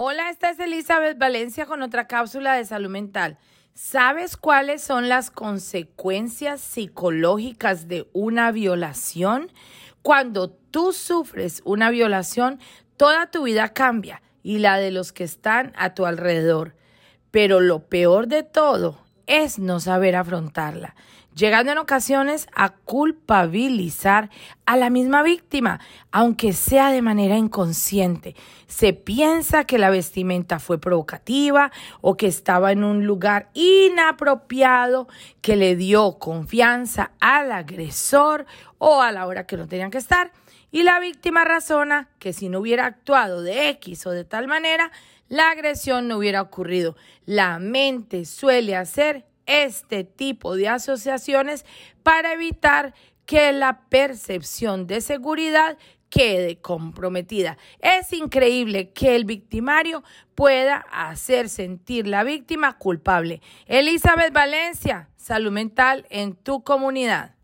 Hola, esta es Elizabeth Valencia con otra cápsula de salud mental. ¿Sabes cuáles son las consecuencias psicológicas de una violación? Cuando tú sufres una violación, toda tu vida cambia y la de los que están a tu alrededor. Pero lo peor de todo es no saber afrontarla, llegando en ocasiones a culpabilizar a la misma víctima, aunque sea de manera inconsciente. Se piensa que la vestimenta fue provocativa o que estaba en un lugar inapropiado que le dio confianza al agresor o a la hora que no tenían que estar. Y la víctima razona que si no hubiera actuado de X o de tal manera, la agresión no hubiera ocurrido. La mente suele hacer este tipo de asociaciones para evitar que la percepción de seguridad quede comprometida. Es increíble que el victimario pueda hacer sentir la víctima culpable. Elizabeth Valencia, salud mental en tu comunidad.